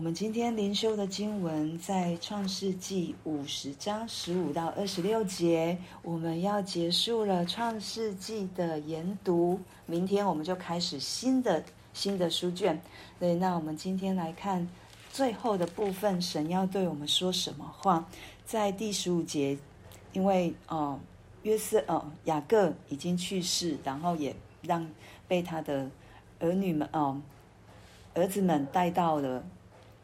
我们今天灵修的经文在创世纪五十章十五到二十六节，我们要结束了创世纪的研读，明天我们就开始新的新的书卷。对，那我们今天来看最后的部分，神要对我们说什么话？在第十五节，因为哦，约瑟哦，雅各已经去世，然后也让被他的儿女们哦。儿子们带到了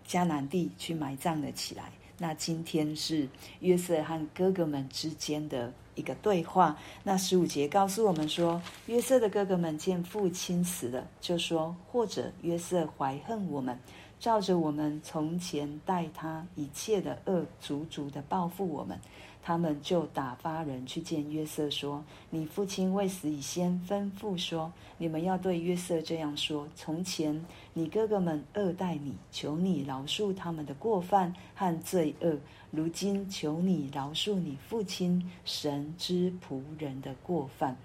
迦南地去埋葬了起来。那今天是约瑟和哥哥们之间的一个对话。那十五节告诉我们说，约瑟的哥哥们见父亲死了，就说：或者约瑟怀恨我们，照着我们从前待他一切的恶，足足的报复我们。他们就打发人去见约瑟，说：“你父亲未死以先，吩咐说，你们要对约瑟这样说：从前你哥哥们恶待你，求你饶恕他们的过犯和罪恶；如今求你饶恕你父亲神之仆人的过犯。”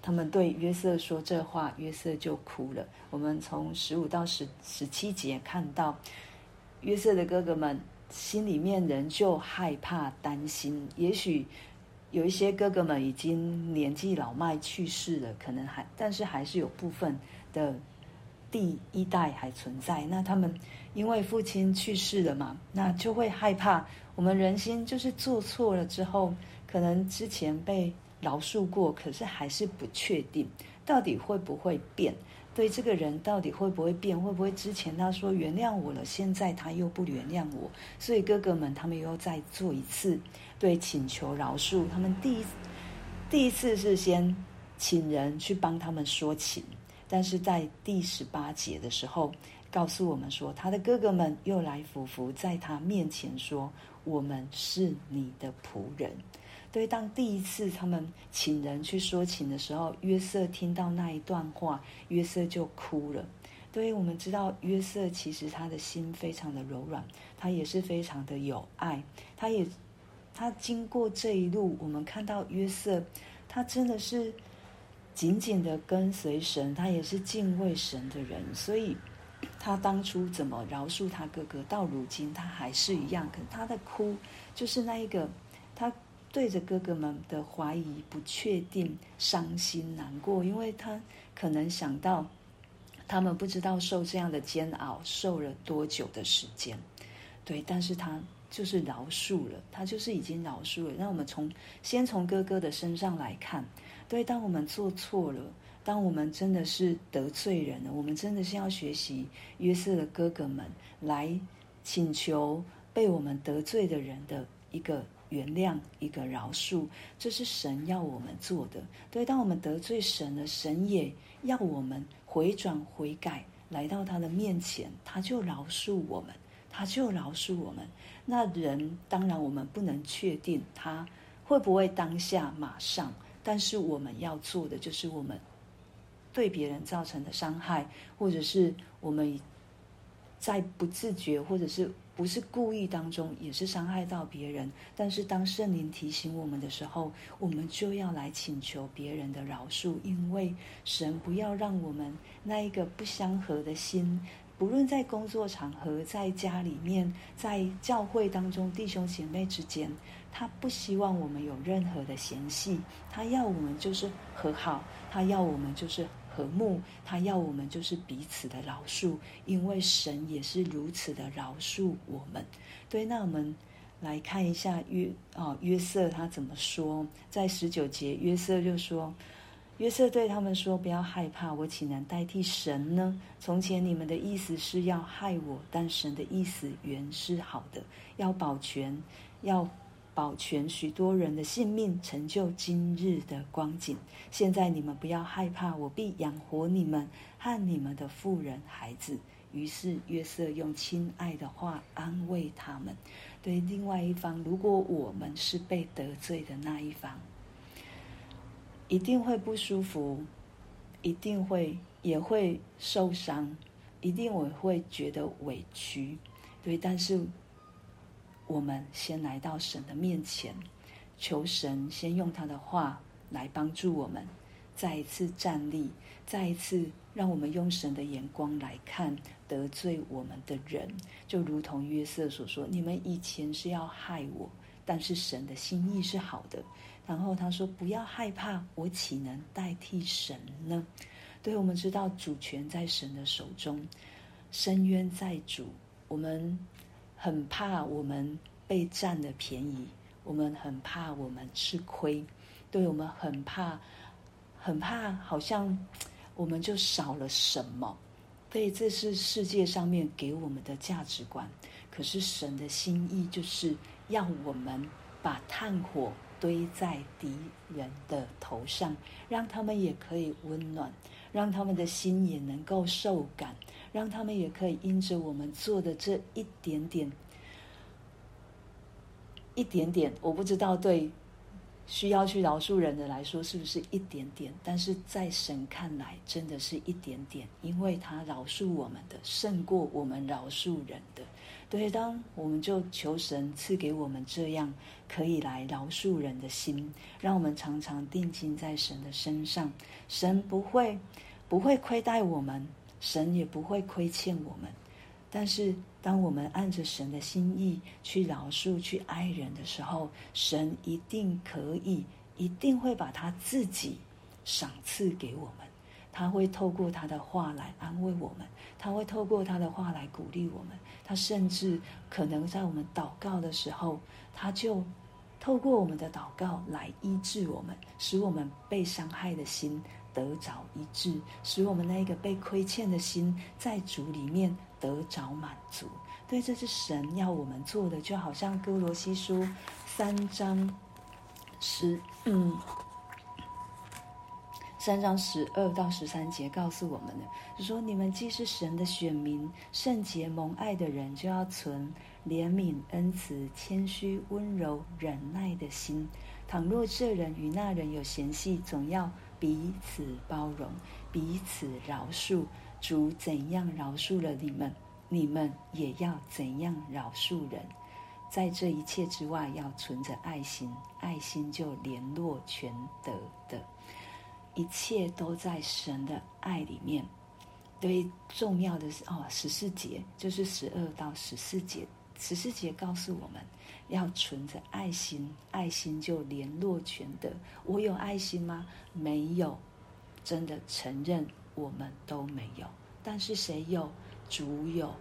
他们对约瑟说这话，约瑟就哭了。我们从十五到十十七节看到约瑟的哥哥们。心里面仍旧害怕、担心。也许有一些哥哥们已经年纪老迈去世了，可能还，但是还是有部分的第一代还存在。那他们因为父亲去世了嘛，那就会害怕。我们人心就是做错了之后，可能之前被饶恕过，可是还是不确定到底会不会变。对这个人到底会不会变？会不会之前他说原谅我了，现在他又不原谅我？所以哥哥们他们又再做一次，对，请求饶恕。他们第一第一次是先请人去帮他们说情，但是在第十八节的时候告诉我们说，他的哥哥们又来俯伏在他面前说：“我们是你的仆人。”对，当第一次他们请人去说情的时候，约瑟听到那一段话，约瑟就哭了。对，我们知道约瑟其实他的心非常的柔软，他也是非常的有爱。他也，他经过这一路，我们看到约瑟，他真的是紧紧的跟随神，他也是敬畏神的人。所以，他当初怎么饶恕他哥哥，到如今他还是一样。可他的哭，就是那一个他。对着哥哥们的怀疑、不确定、伤心、难过，因为他可能想到他们不知道受这样的煎熬受了多久的时间，对，但是他就是饶恕了，他就是已经饶恕了。那我们从先从哥哥的身上来看，对，当我们做错了，当我们真的是得罪人了，我们真的是要学习约瑟的哥哥们来请求被我们得罪的人的一个。原谅一个饶恕，这是神要我们做的。对，当我们得罪神了，神也要我们回转悔改，来到他的面前，他就饶恕我们，他就饶恕我们。那人当然我们不能确定他会不会当下马上，但是我们要做的就是我们对别人造成的伤害，或者是我们在不自觉，或者是。不是故意当中，也是伤害到别人。但是当圣灵提醒我们的时候，我们就要来请求别人的饶恕，因为神不要让我们那一个不相合的心，不论在工作场合、在家里面、在教会当中，弟兄姐妹之间，他不希望我们有任何的嫌隙，他要我们就是和好，他要我们就是。和睦，他要我们就是彼此的饶恕，因为神也是如此的饶恕我们。对，那我们来看一下约啊约瑟他怎么说，在十九节，约瑟就说：“约瑟对他们说，不要害怕，我岂能代替神呢？从前你们的意思是要害我，但神的意思原是好的，要保全，要。”保全许多人的性命，成就今日的光景。现在你们不要害怕，我必养活你们和你们的妇人孩子。于是约瑟用亲爱的话安慰他们。对另外一方，如果我们是被得罪的那一方，一定会不舒服，一定会也会受伤，一定我会觉得委屈。对，但是。我们先来到神的面前，求神先用他的话来帮助我们，再一次站立，再一次让我们用神的眼光来看得罪我们的人，就如同约瑟所说：“你们以前是要害我，但是神的心意是好的。”然后他说：“不要害怕，我岂能代替神呢？”对，我们知道主权在神的手中，伸冤在主。我们很怕我们被占了便宜，我们很怕我们吃亏，对，我们很怕，很怕，好像我们就少了什么。对，这是世界上面给我们的价值观。可是神的心意就是要我们把炭火堆在敌人的头上，让他们也可以温暖，让他们的心也能够受感，让他们也可以因着我们做的这一点点、一点点，我不知道对需要去饶恕人的来说是不是一点点，但是在神看来真的是一点点，因为他饶恕我们的胜过我们饶恕人的。对，当我们就求神赐给我们这样可以来饶恕人的心，让我们常常定睛在神的身上，神不会不会亏待我们，神也不会亏欠我们。但是，当我们按着神的心意去饶恕、去爱人的时候，神一定可以，一定会把他自己赏赐给我们。他会透过他的话来安慰我们，他会透过他的话来鼓励我们，他甚至可能在我们祷告的时候，他就透过我们的祷告来医治我们，使我们被伤害的心得着一致，使我们那个被亏欠的心在主里面得着满足。对，这是神要我们做的，就好像歌罗西书三章十嗯。三章十二到十三节告诉我们的，就说你们既是神的选民，圣洁蒙爱的人，就要存怜悯、恩慈、谦虚、温柔、忍耐的心。倘若这人与那人有嫌隙，总要彼此包容，彼此饶恕。主怎样饶恕了你们，你们也要怎样饶恕人。在这一切之外，要存着爱心，爱心就联络全德的。一切都在神的爱里面。最重要的是哦，十四节就是十二到十四节。十四节告诉我们要存着爱心，爱心就联络全德。我有爱心吗？没有，真的承认我们都没有。但是谁有？主有。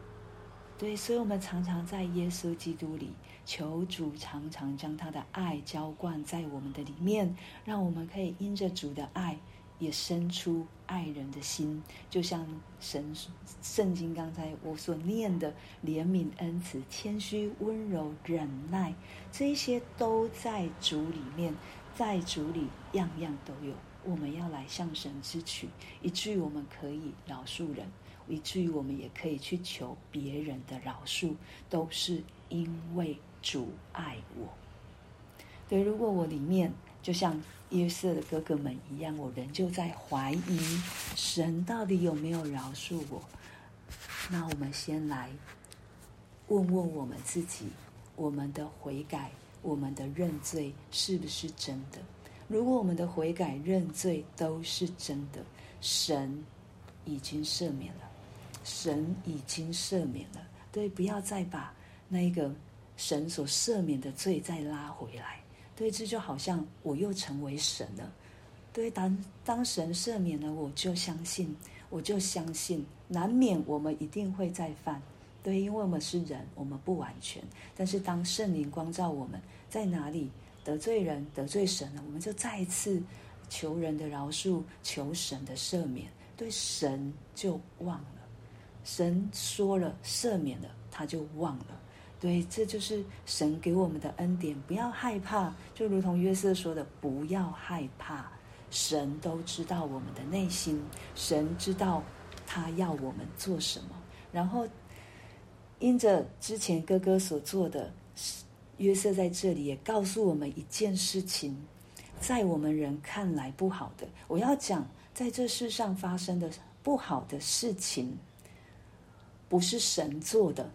对，所以我们常常在耶稣基督里求主，常常将他的爱浇灌在我们的里面，让我们可以因着主的爱，也生出爱人的心。就像神圣经刚才我所念的，怜悯、恩慈、谦虚、温柔、忍耐，这些都在主里面，在主里样样都有。我们要来向神支取，以至于我们可以饶恕人。以至于我们也可以去求别人的饶恕，都是因为主爱我。对，如果我里面就像约瑟的哥哥们一样，我仍旧在怀疑神到底有没有饶恕我，那我们先来问问我们自己：我们的悔改、我们的认罪是不是真的？如果我们的悔改、认罪都是真的，神已经赦免了。神已经赦免了，对，不要再把那个神所赦免的罪再拉回来。对，这就好像我又成为神了。对，当当神赦免了，我就相信，我就相信，难免我们一定会再犯。对，因为我们是人，我们不完全。但是当圣灵光照我们，在哪里得罪人、得罪神了，我们就再一次求人的饶恕，求神的赦免。对，神就忘了。神说了赦免了，他就忘了。对，这就是神给我们的恩典。不要害怕，就如同约瑟说的，不要害怕。神都知道我们的内心，神知道他要我们做什么。然后，因着之前哥哥所做的，约瑟在这里也告诉我们一件事情，在我们人看来不好的，我要讲在这世上发生的不好的事情。不是神做的，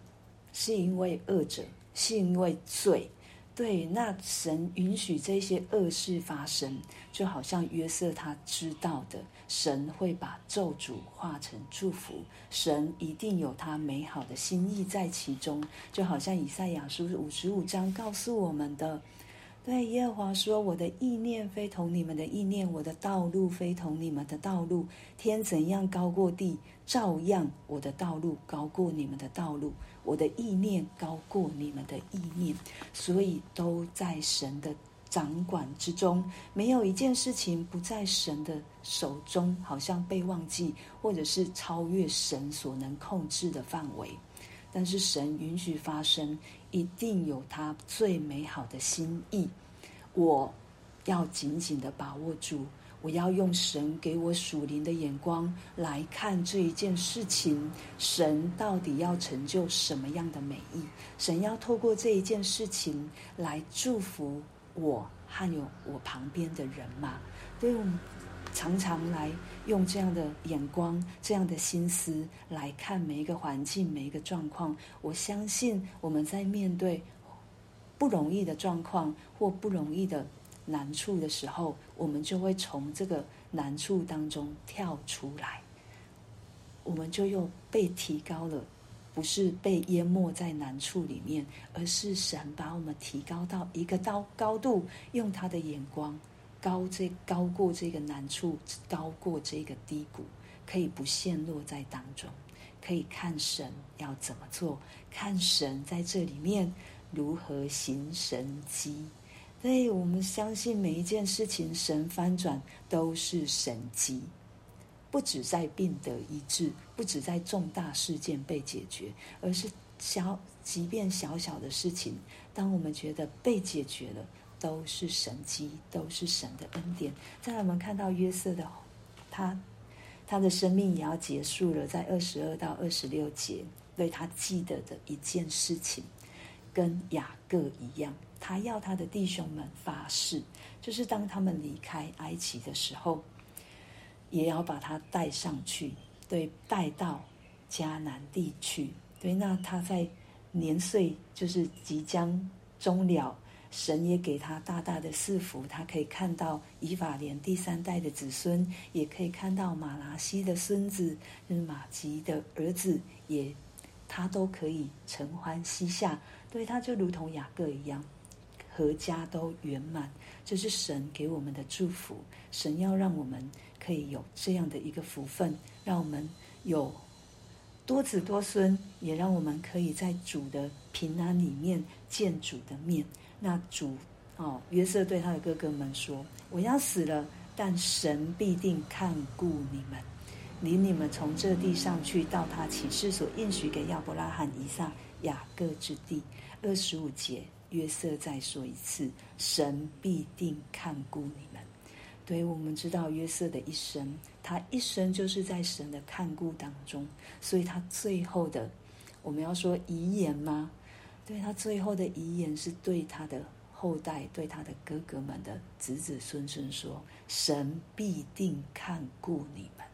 是因为恶者，是因为罪。对，那神允许这些恶事发生，就好像约瑟他知道的，神会把咒诅化成祝福，神一定有他美好的心意在其中，就好像以赛亚书五十五章告诉我们的。对，耶和华说：“我的意念非同你们的意念，我的道路非同你们的道路。天怎样高过地，照样我的道路高过你们的道路，我的意念高过你们的意念。所以都在神的掌管之中，没有一件事情不在神的手中，好像被忘记，或者是超越神所能控制的范围。但是神允许发生。”一定有他最美好的心意，我要紧紧的把握住。我要用神给我属灵的眼光来看这一件事情，神到底要成就什么样的美意？神要透过这一件事情来祝福我和有我旁边的人嘛？对，我们常常来用这样的眼光、这样的心思来看每一个环境、每一个状况。我相信我们在面对不容易的状况或不容易的难处的时候，我们就会从这个难处当中跳出来，我们就又被提高了，不是被淹没在难处里面，而是神把我们提高到一个高高度，用他的眼光。高这高过这个难处，高过这个低谷，可以不陷落在当中，可以看神要怎么做，看神在这里面如何行神迹。所以我们相信每一件事情，神翻转都是神迹，不止在病得医治，不止在重大事件被解决，而是小，即便小小的事情，当我们觉得被解决了。都是神迹，都是神的恩典。在，我们看到约瑟的他，他的生命也要结束了，在二十二到二十六节，对他记得的一件事情，跟雅各一样，他要他的弟兄们发誓，就是当他们离开埃及的时候，也要把他带上去，对，带到迦南地去。对，那他在年岁就是即将终了。神也给他大大的赐福，他可以看到以法莲第三代的子孙，也可以看到玛拉西的孙子，就是马吉的儿子，也他都可以承欢膝下，对，他就如同雅各一样，阖家都圆满，这是神给我们的祝福。神要让我们可以有这样的一个福分，让我们有多子多孙，也让我们可以在主的平安里面见主的面。那主哦，约瑟对他的哥哥们说：“我要死了，但神必定看顾你们，领你们从这地上去，到他启示所应许给亚伯拉罕、以撒、雅各之地。”二十五节，约瑟再说一次：“神必定看顾你们。”对，我们知道约瑟的一生，他一生就是在神的看顾当中，所以他最后的，我们要说遗言吗？对，他最后的遗言是对他的后代、对他的哥哥们的子子孙孙说：“神必定看顾你们。”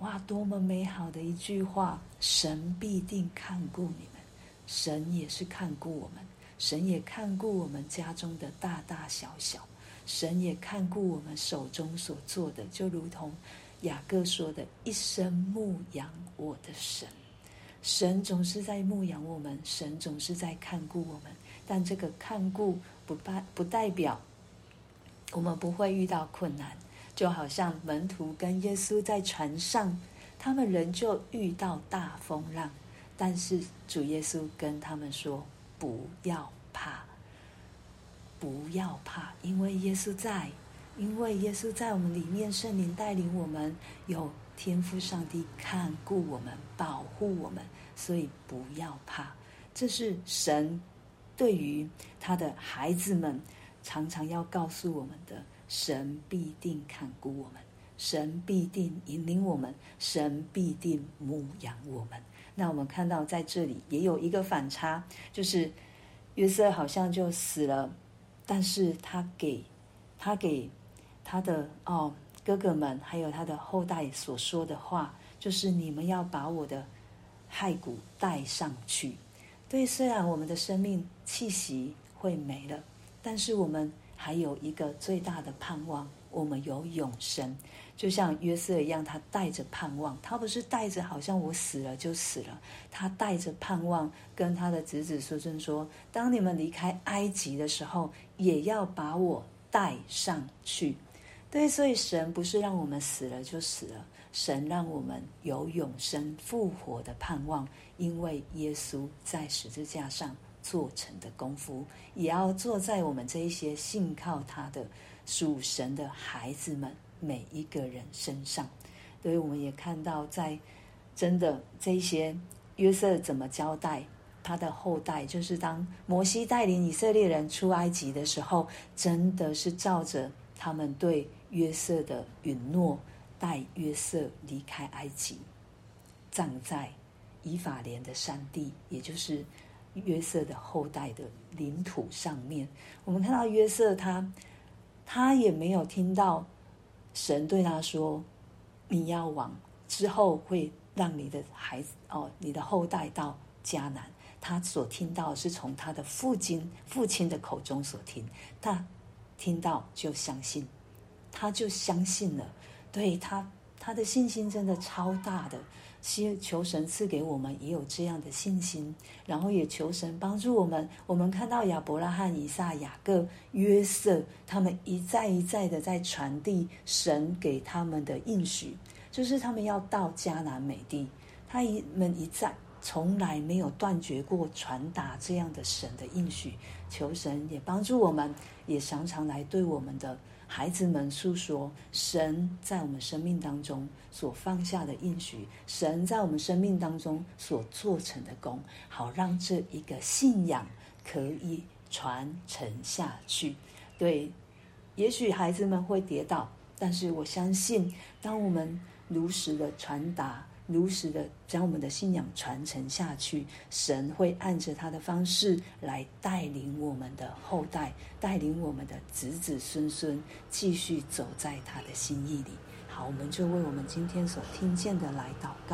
哇，多么美好的一句话！神必定看顾你们，神也是看顾我们，神也看顾我们家中的大大小小，神也看顾我们手中所做的，就如同雅各说的：“一生牧养我的神。”神总是在牧养我们，神总是在看顾我们，但这个看顾不代不代表我们不会遇到困难。就好像门徒跟耶稣在船上，他们仍旧遇到大风浪，但是主耶稣跟他们说：“不要怕，不要怕，因为耶稣在，因为耶稣在我们里面，圣灵带领我们有。”天父上帝看顾我们，保护我们，所以不要怕。这是神对于他的孩子们常常要告诉我们的：神必定看顾我们，神必定引领我们，神必定牧养我们。那我们看到在这里也有一个反差，就是约瑟好像就死了，但是他给他给他的哦。哥哥们，还有他的后代所说的话，就是你们要把我的骸骨带上去。对，虽然我们的生命气息会没了，但是我们还有一个最大的盼望，我们有永生。就像约瑟一样，他带着盼望，他不是带着好像我死了就死了，他带着盼望，跟他的子子孙孙说：当你们离开埃及的时候，也要把我带上去。对，所以神不是让我们死了就死了，神让我们有永生复活的盼望，因为耶稣在十字架上做成的功夫，也要做在我们这一些信靠他的属神的孩子们。每一个人身上，所以我们也看到，在真的这些约瑟怎么交代他的后代，就是当摩西带领以色列人出埃及的时候，真的是照着他们对约瑟的允诺，带约瑟离开埃及，葬在以法莲的山地，也就是约瑟的后代的领土上面。我们看到约瑟他，他也没有听到。神对他说：“你要往之后会让你的孩子哦，你的后代到迦南。”他所听到是从他的父亲父亲的口中所听，他听到就相信，他就相信了。对他，他的信心真的超大的。希求神赐给我们也有这样的信心，然后也求神帮助我们。我们看到亚伯拉罕、以撒、雅各、约瑟，他们一再一再的在传递神给他们的应许，就是他们要到迦南美地。他一们一再从来没有断绝过传达这样的神的应许。求神也帮助我们，也常常来对我们的。孩子们诉说神在我们生命当中所放下的应许，神在我们生命当中所做成的功，好让这一个信仰可以传承下去。对，也许孩子们会跌倒，但是我相信，当我们如实的传达。如实的将我们的信仰传承下去，神会按着他的方式来带领我们的后代，带领我们的子子孙孙，继续走在他的心意里。好，我们就为我们今天所听见的来祷告。